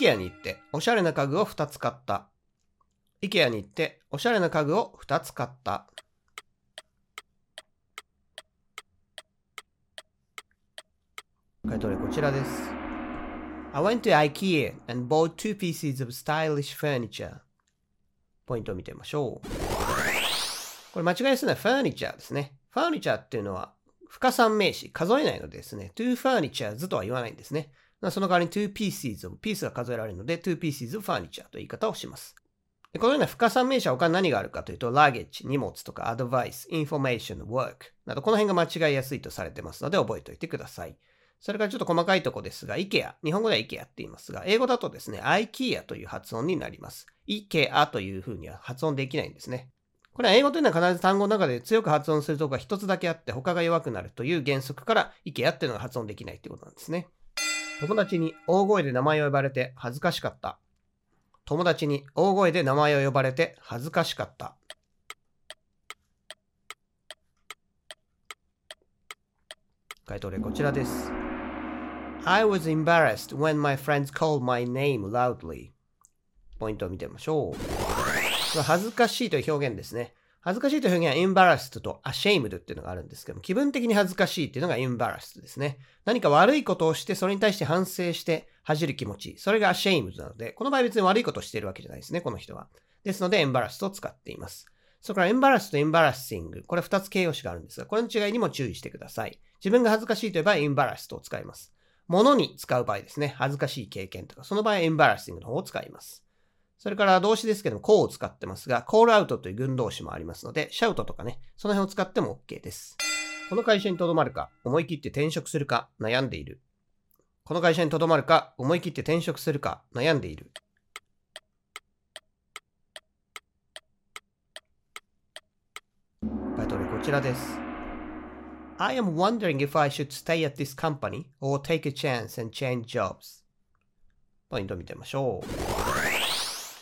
IKEA に行っておしゃれな家具を2つ買った。IKEA に行っておしゃれな家具を2つ買った。回答例こちらです。I went to IKEA and bought two pieces of stylish furniture. ポイントを見てみましょう。これ間違いですね。furniture ですね。furniture っていうのは不可算名詞、数えないのでですね。two furnitures とは言わないんですね。その代わりに two pieces of ピースが数えられるので two pieces of furniture という言い方をします。このような不可算名詞は他に何があるかというと、luggage、荷物とか advice、information、work などこの辺が間違いやすいとされてますので覚えておいてください。それからちょっと細かいとこですが、IKEA。日本語では IKEA って言いますが、英語だとですね、IKEA という発音になります。IKEA というふうには発音できないんですね。これは英語というのは必ず単語の中で強く発音するところが一つだけあって他が弱くなるという原則から IKEA っていうのが発音できないってことなんですね。友達に大声で名前を呼ばれて恥ずかしかった。友達に大声で名前を呼ばれて恥ずかしかった。回答例こちらです。I was embarrassed when my friends called my name loudly. ポイントを見てみましょう。恥ずかしいという表現ですね。恥ずかしいという表現は embarrassed と ashamed っていうのがあるんですけども、気分的に恥ずかしいっていうのが embarrassed ですね。何か悪いことをして、それに対して反省して恥じる気持ち。それが ashamed なので、この場合別に悪いことをしているわけじゃないですね、この人は。ですので embarrassed を使っています。それから embarrassed と embarrassing。これ2つ形容詞があるんですが、これの違いにも注意してください。自分が恥ずかしいといえば embarrassed を使います。物に使う場合ですね。恥ずかしい経験とか、その場合、エンバラッシングの方を使います。それから動詞ですけども、こうを使ってますが、コールアウトという群動詞もありますので、シャウトとかね、その辺を使っても OK です。この会社に留まるか、思い切って転職するか、悩んでいる。この会社に留まるか、思い切って転職するか、悩んでいる。タイトルこちらです。I am wondering if I should stay at this company or take a chance and change jobs. ポイントを見てみましょう。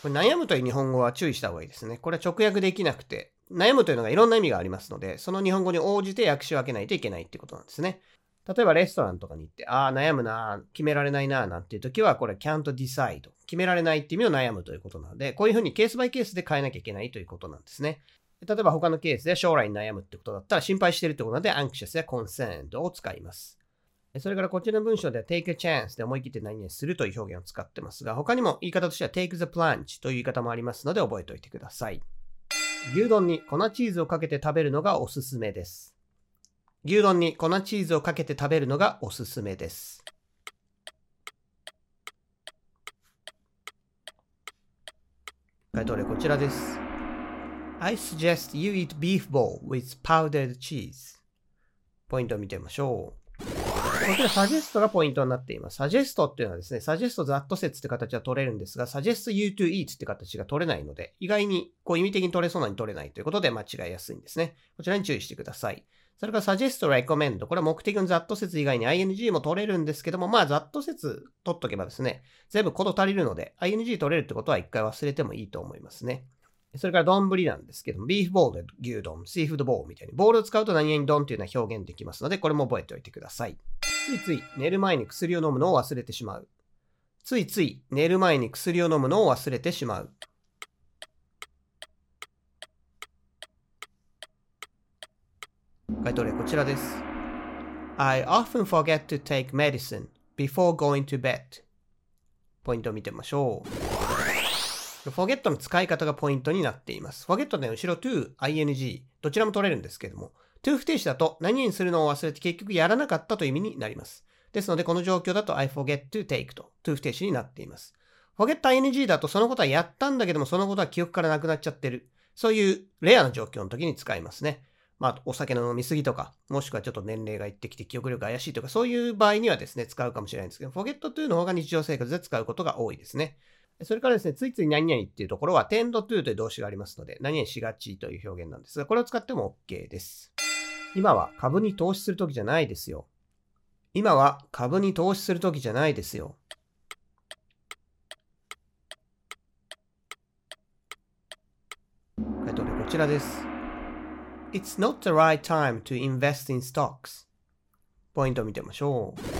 これ悩むという日本語は注意した方がいいですね。これは直訳できなくて、悩むというのがいろんな意味がありますので、その日本語に応じて訳し分けないといけないってことなんですね。例えばレストランとかに行って、ああ、悩むな、決められないな、なんていう時は、これ can't decide。決められないっていう意味の悩むということなので、こういうふうにケースバイケースで変えなきゃいけないということなんですね。例えば他のケースで将来に悩むってことだったら心配してるってことなので anxious や concerned を使います。それからこちらの文章では take a chance で思い切って何々するという表現を使ってますが、他にも言い方としては take the plunge という言い方もありますので覚えておいてください。牛丼に粉チーズをかけて食べるのがおすすめです。牛丼に粉チーズをかけて食べるのがおすすめです。回答例こちらです。I suggest you eat beef bowl with powdered cheese. ポイントを見てみましょう。こちら、サジェストがポイントになっています。サジェストっていうのはですね、サジェストザット説って形は取れるんですが、サジェスト you to eat って形が取れないので、意外にこう意味的に取れそうなのに取れないということで間違いやすいんですね。こちらに注意してください。それから suggest recommend。これは目的のザット説以外に ing も取れるんですけども、まあザット説取っとけばですね、全部こと足りるので、ing 取れるってことは一回忘れてもいいと思いますね。それから丼なんですけども、ビーフボール牛丼、シーフードボールみたいに、ボールを使うと何々丼っていうのは表現できますので、これも覚えておいてください。ついつい寝る前に薬を飲むのを忘れてしまう。ついつい寝る前に薬を飲むのを忘れてしまう。回答例こちらです。I often forget to take medicine before going to bed. ポイントを見てみましょう。forget の使い方がポイントになっています。forget で後ろ to, ing どちらも取れるんですけども、to 不定詞だと何々するのを忘れて結局やらなかったという意味になります。ですので、この状況だと I forget to take と to 不定詞になっています。forget ing だとそのことはやったんだけども、そのことは記憶からなくなっちゃってる。そういうレアな状況の時に使いますね。まあ、お酒の飲みすぎとか、もしくはちょっと年齢がいってきて記憶力怪しいとか、そういう場合にはですね、使うかもしれないんですけど、forget to の方が日常生活で使うことが多いですね。それからですね、ついつい何々っていうところは tend to という動詞がありますので、何々しがちという表現なんですが、これを使っても OK です。今は株に投資する時じゃないですよ。今は株に投資する時じゃないですよ。回答でこちらです。It's not the right time to invest in stocks. ポイントを見てみましょう。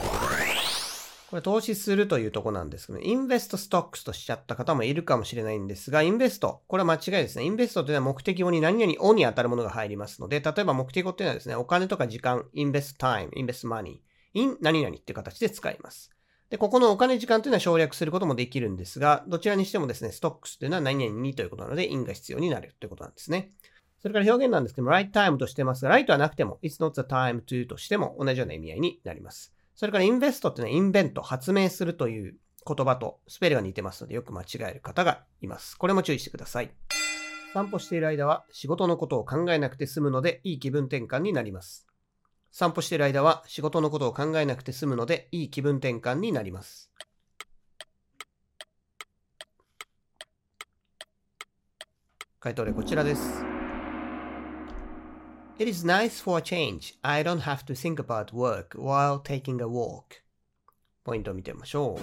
これ投資するというとこなんですけど、 invest stocks としちゃった方もいるかもしれないんですが、 invest、これは間違いですね。 invest というのは目的語に何々をに当たるものが入りますので、例えば目的語っていうのはですね、お金とか時間、 invest time、invest money、in 何々っていう形で使います。で、ここのお金時間というのは省略することもできるんですが、どちらにしてもですね、 stocks というのは何々にということなので、 in が必要になるということなんですね。それから表現なんですけども、right time としてますが、right はなくても、it's not the time to としても同じような意味合いになります。それからインベストっていうのはインベント、発明するという言葉とスペルが似てますのでよく間違える方がいます。これも注意してください。散歩している間は仕事のことを考えなくて済むのでいい気分転換になります。散歩している間は仕事のことを考えなくて済むのでいい気分転換になります。回答例こちらです。It is nice for a change. I don't have to think about work while taking a walk. ポイントを見てみましょ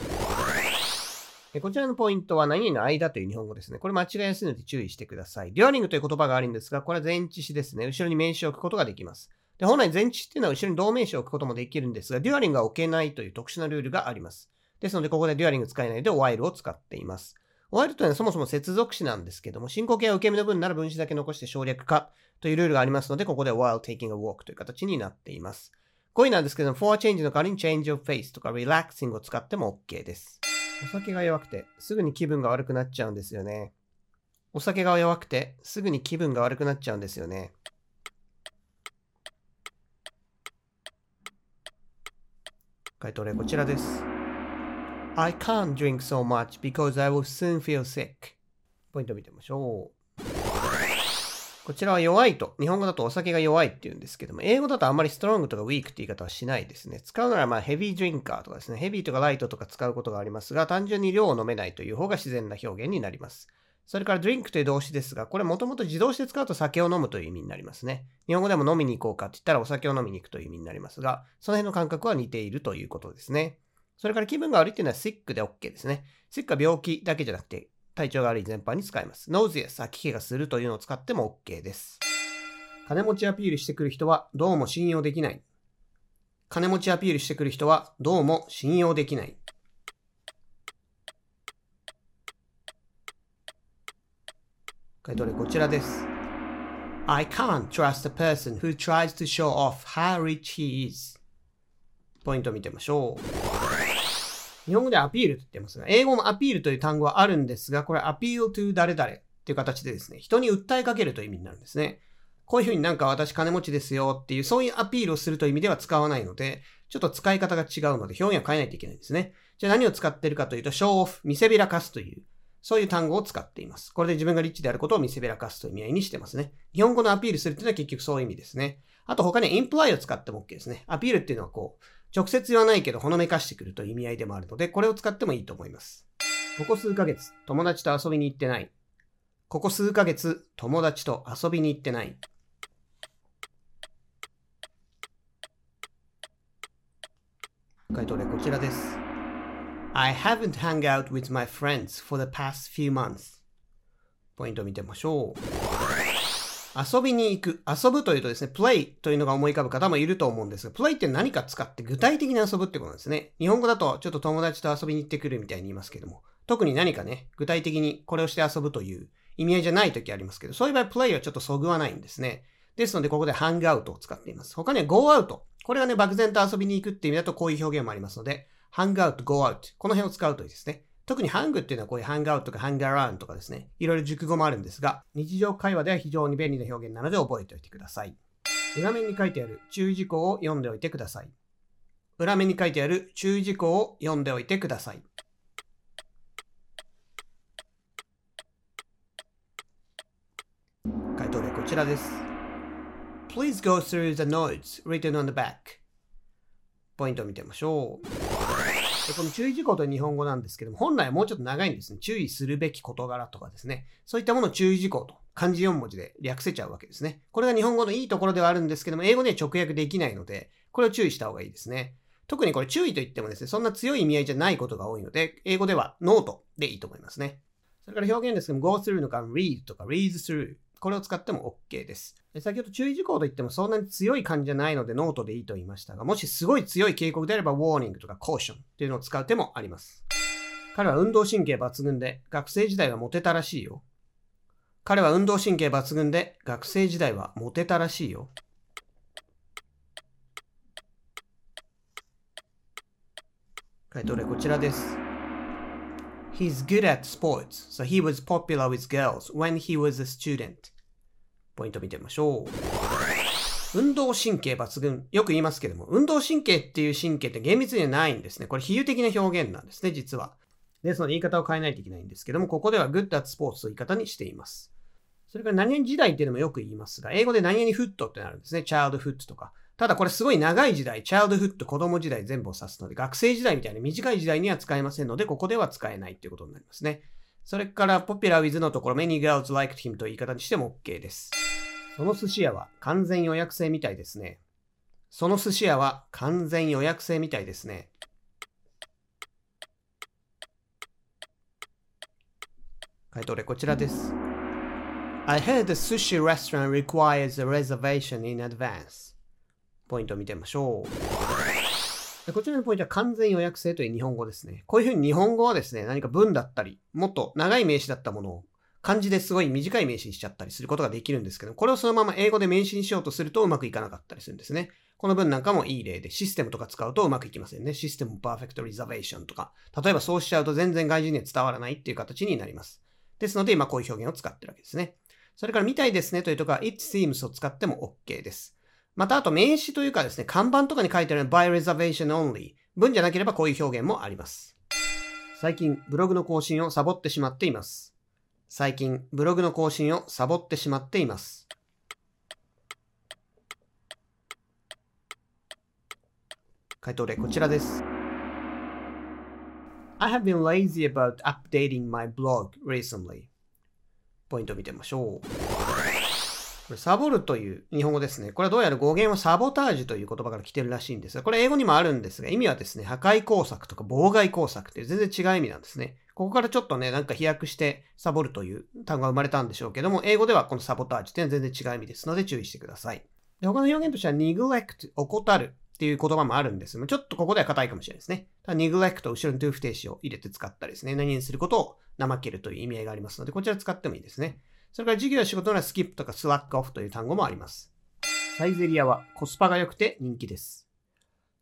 う。こちらのポイントは何々の間という日本語ですね。これ間違いやすいので注意してください。 during という言葉があるんですが、これは前置詞ですね。後ろに名詞を置くことができます。で本来前置詞っていうのは後ろに動名詞を置くこともできるんですが、 during は置けないという特殊なルールがあります。ですので、ここで during 使えないで while を使っています。while というのはそもそも接続詞なんですけども、進行形は受け身の分なら分詞だけ残して省略化というルールがありますので、ここで while taking a walk という形になっています。5位なんですけども、for change の代わりに change of face とか relaxing を使っても OK です。お酒が弱くて、すぐに気分が悪くなっちゃうんですよね。お酒が弱くて、すぐに気分が悪くなっちゃうんですよね。回答例こちらです。I can't drink so much because I will soon feel sick. ポイント見てみましょう。こちらは弱いと。日本語だとお酒が弱いって言うんですけども、英語だとあんまりストロングとかウィークって言い方はしないですね。使うならまあヘビードリンカーとかですね。ヘビーとかライトとか使うことがありますが、単純に量を飲めないという方が自然な表現になります。それからドリンクという動詞ですが、これもともと自動詞で使うと酒を飲むという意味になりますね。日本語でも飲みに行こうかって言ったらお酒を飲みに行くという意味になりますが、その辺の感覚は似ているということですね。それから気分が悪いっていうのは sick で OK ですね。sick は病気だけじゃなくて体調が悪い全般に使います。nauseous 吐き気がするというのを使っても OK です。金持ちアピールしてくる人はどうも信用できない。金持ちアピールしてくる人はどうも信用できない。回答例こちらです。I can't trust a person who tries to show off how rich he is. ポイントを見てみましょう。日本語でアピールと言ってますが、英語もアピールという単語はあるんですが、これアピール to 誰々っていう形でですね、人に訴えかけるという意味になるんですね。こういうふうになんか私金持ちですよっていう、そういうアピールをするという意味では使わないので、ちょっと使い方が違うので表現を変えないといけないんですね。じゃあ何を使ってるかというと、show off、見せびらかすという、そういう単語を使っています。これで自分がリッチであることを見せびらかすという意味合いにしてますね。日本語のアピールするっていうのは結局そういう意味ですね。あと他に imply を使っても OK ですね。アピールっていうのはこう、直接言わないけどほのめかしてくるという意味合いでもあるので、これを使ってもいいと思います。ここ数ヶ月、友達と遊びに行ってない。ここ数ヶ月、友達と遊びに行ってない。回答例こちらです。I haven't hung out with my friends for the past few months. ポイントを見てみましょう。遊びに行く。遊ぶというとですね、play というのが思い浮かぶ方もいると思うんですが、play って何か使って具体的に遊ぶってことなんですね。日本語だとちょっと友達と遊びに行ってくるみたいに言いますけども、特に何かね、具体的にこれをして遊ぶという意味合いじゃない時ありますけど、そういう場合 play はちょっとそぐわないんですね。ですので、ここで hang out を使っています。他には go out。これがね、漠然と遊びに行くっていう意味だとこういう表現もありますので、hang out, go out。この辺を使うといいですね。特にハングっていうのはこういうハングアウトとかハングアラウンとかですね、いろいろ熟語もあるんですが、日常会話では非常に便利な表現なので覚えておいてください。裏面に書いてある注意事項を読んでおいてください。裏面に書いてある注意事項を読んでおいてください。回答例こちらです。Please go through the notes written on the back. ポイントを見てみましょう。この注意事項という日本語なんですけども、本来はもうちょっと長いんですね。注意するべき事柄とかですね。そういったものを注意事項と漢字4文字で略せちゃうわけですね。これが日本語のいいところではあるんですけども、英語では直訳できないので、これを注意した方がいいですね。特にこれ注意と言ってもですね、そんな強い意味合いじゃないことが多いので、英語ではノートでいいと思いますね。それから表現ですけども、go through とか read とか read through これを使っても OK です。先ほど注意事項といってもそんなに強い感じじゃないのでノートでいいと言いましたが、もしすごい強い警告であれば warning とか caution っていうのを使う手もあります。彼は運動神経抜群で学生時代はモテたらしいよ。彼は運動神経抜群で学生時代はモテたらしいよ。回答例こちらです。He's good at sports, so he was popular with girls when he was a student. ポイント見てみましょう。運動神経抜群。よく言いますけども、運動神経っていう神経って厳密にはないんですね。これ比喩的な表現なんですね、実は。ですので言い方を変えないといけないんですけども、ここでは good at sports という言い方にしています。それから何々時代っていうのもよく言いますが、英語で何々フットってなるんですね。childhood とか。ただこれすごい長い時代、チャイルドフット、子供時代全部を指すので、学生時代みたいな短い時代には使えませんので、ここでは使えないっていうことになりますね。それから、popular with のところ、many girls liked him という言い方にしても OK です。その寿司屋は完全予約制みたいですね。その寿司屋は完全予約制みたいですね。回答例こちらです。I heard the sushi restaurant requires a reservation in advance. ポイントを見てみましょう。こちらのポイントは完全予約制という日本語ですね。こういうふうに日本語はですね、何か文だったり、もっと長い名詞だったものを漢字ですごい短い名詞にしちゃったりすることができるんですけど、これをそのまま英語で名詞にしようとするとうまくいかなかったりするんですね。この文なんかもいい例で、システムとか使うとうまくいきませんね。システムパーフェクトリザベーションとか。例えばそうしちゃうと全然外人には伝わらないっていう形になります。ですので、今こういう表現を使ってるわけですね。それから、みたいですねというところは、it seems を使っても OK です。また、あと名詞というかですね、看板とかに書いてある by reservation only。文じゃなければこういう表現もあります。最近、ブログの更新をサボってしまっています。最近、ブログの更新をサボってしまっています。回答例こちらです。I have been lazy about updating my blog recently. ポイント見てみましょう。これサボるという日本語ですね。これはどうやら語源はサボタージュという言葉から来てるらしいんですが、これ英語にもあるんですが、意味はですね、破壊工作とか妨害工作って全然違う意味なんですね。ここからちょっとね、なんか飛躍してサボるという単語が生まれたんでしょうけども、英語ではこのサボタージュっていうのは全然違う意味ですので注意してください。で他の表現としては neglect、怠るっていう言葉もあるんですが、ちょっとここでは硬いかもしれないですね。ただ neglect 後ろに to 不定詞を入れて使ったりですね、何にすることを怠けるという意味合いがありますので、こちら使ってもいいですね。それから授業や仕事ならスキップとかスワックオフという単語もあります。サイゼリアはコスパが良くて人気です。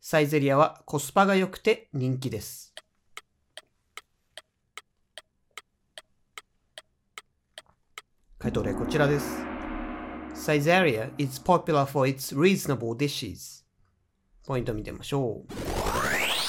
サイゼリアはコスパが良くて人気です。回答例こちらです。サイゼリア is popular for its reasonable dishes. ポイント見てみましょう。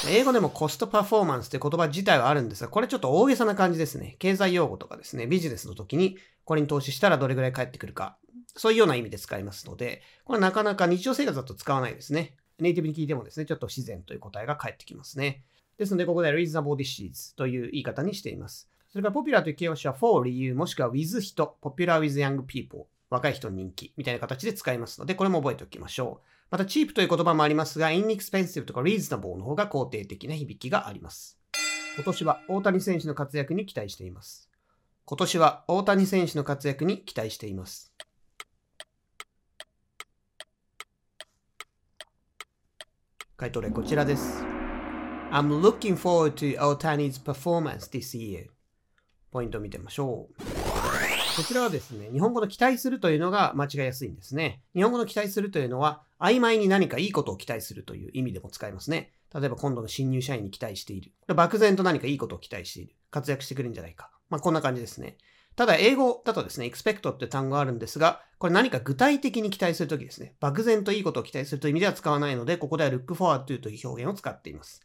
英語でもコストパフォーマンスって言葉自体はあるんですが、これちょっと大げさな感じですね。経済用語とかですね、ビジネスの時にこれに投資したらどれぐらい返ってくるか。そういうような意味で使いますので、これなかなか日常生活だと使わないですね。ネイティブに聞いてもですね、ちょっと自然という答えが返ってきますね。ですので、ここで reasonable dishes という言い方にしています。それから popular という形容詞は for 理由、もしくは with 人、popular with young people、若い人人気みたいな形で使いますので、これも覚えておきましょう。また、チープという言葉もありますが、inexpensive とか reasonable の方が肯定的な響きがあります。今年は大谷選手の活躍に期待しています。今年は大谷選手の活躍に期待しています。回答例こちらです。I'm looking forward to Otani's performance this year. ポイントを見てみましょう。こちらはですね、日本語の期待するというのが間違いやすいんですね。日本語の期待するというのは、曖昧に何かいいことを期待するという意味でも使いますね。例えば今度の新入社員に期待している。これ漠然と何かいいことを期待している。活躍してくれるんじゃないか。まあこんな感じですね。ただ英語だとですね、expect って単語があるんですが、これ何か具体的に期待するときですね。漠然といいことを期待するという意味では使わないので、ここでは look forward to という表現を使っています。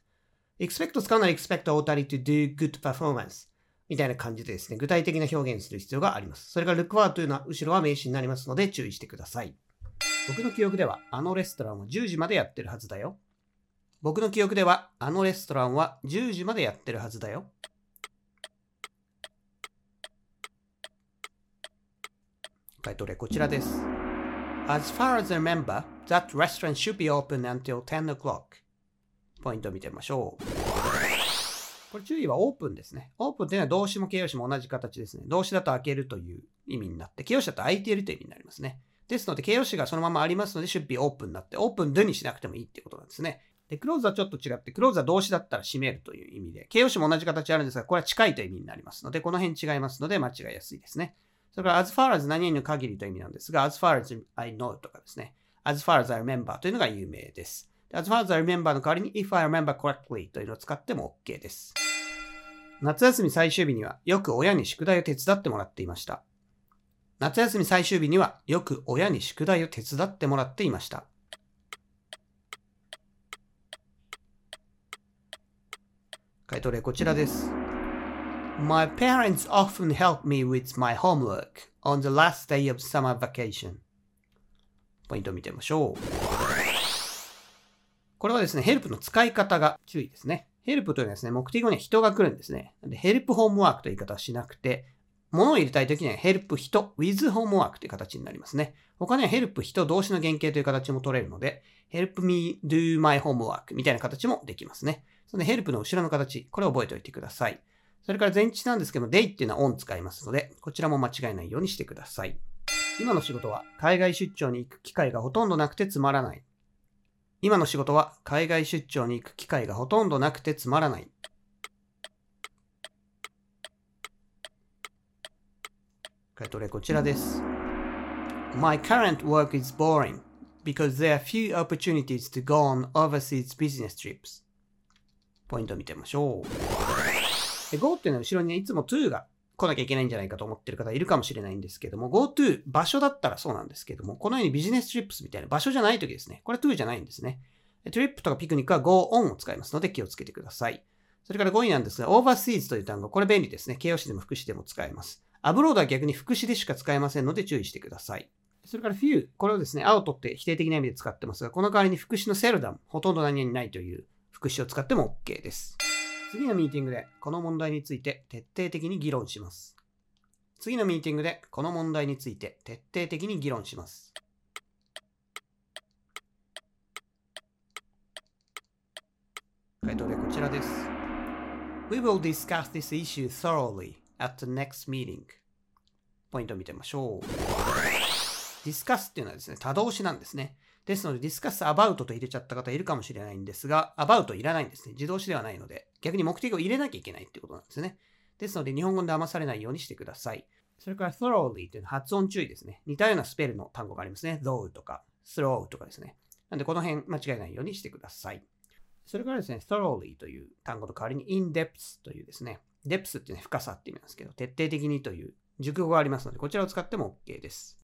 expect 使うなら expect Otari to do good performance。みたいな感じでですね、具体的な表現する必要があります。それから look forward というのは後ろは名詞になりますので注意してください。僕の記憶ではあのレストランは10時までやってるはずだよ。僕の記憶ではあのレストランは10時までやってるはずだよ。回答例こちらです。As far as I remember, that restaurant should be open until 10 o'clock. ポイントを見てみましょう。これ注意はオープンですね。オープンというのは動詞も形容詞も同じ形ですね。動詞だと開けるという意味になって、形容詞だと開いているという意味になりますね。ですので、形容詞がそのままありますので、should be open になって、オープン do にしなくてもいいってことなんですね。で、クローズはちょっと違って、クローズは動詞だったら閉めるという意味で、形容詞も同じ形あるんですが、これは近いという意味になりますので、この辺違いますので、間違いやすいですね。それから、as far as 何々の限りという意味なんですが、as far as I know とかですね。as far as I remember というのが有名です。as far as I remember の代わりに if I remember correctly というのを使っても OK です。夏休み最終日にはよく親に宿題を手伝ってもらっていました。夏休み最終日にはよく親に宿題を手伝ってもらっていました。回答例こちらです。My parents often help me with my homework on the last day of summer vacation. ポイントを見てみましょう。これはですね、 help の使い方が注意ですね。 help というのはですね、目的語には人が来るんですね。で、 help homework という言い方はしなくて、物を入れたいときにはヘルプ人、with ホームワークという形になりますね。他には help 人動詞の原型という形も取れるので、help me do my homework みたいな形もできますね。その help の後ろの形、これを覚えておいてください。それから前置なんですけども、day っていうのは on 使いますので、こちらも間違えないようにしてください。今の仕事は海外出張に行く機会がほとんどなくてつまらない。今の仕事は海外出張に行く機会がほとんどなくてつまらない。回答例こちらです。My current work is boring because there are few opportunities to go on overseas business trips. ポイント見てみましょう。Go っていうのは後ろにね、いつも to が来なきゃいけないんじゃないかと思ってる方いるかもしれないんですけども、GoTo 場所だったらそうなんですけども、このようにビジネストリップスみたいな場所じゃない時ですね。これ To じゃないんですね。トリップとかピクニックは Go On を使いますので気をつけてください。それから5位なんですが、Overseas という単語、これ便利ですね。形容詞でも副詞でも使えます。アブロードは逆に副詞でしか使えませんので注意してください。それから few、これをですね、アウトって否定的な意味で使ってますが、この代わりに副詞の seldom、ほとんど何々ないという副詞を使っても OK です。次のミーティングでこの問題について徹底的に議論します。次のミーティングでこの問題について徹底的に議論します。回答でこちらです。We will discuss this issue thoroughly at the next meeting. ポイントを見てみましょう。discuss っていうのはですね、多動詞なんですね。ですので、discuss about と入れちゃった方いるかもしれないんですが、about いらないんですね。自動詞ではないので、逆に目的を入れなきゃいけないってことなんですね。ですので、日本語で騙されないようにしてください。それから thoroughly というのは発音注意ですね。似たようなスペルの単語がありますね。though とか throw とかですね。なんで、この辺間違えないようにしてください。それからですね、thoroughly という単語と代わりに in depth というですね、depth っていうのは深さって意味なんですけど、徹底的にという熟語がありますので、こちらを使っても OK です。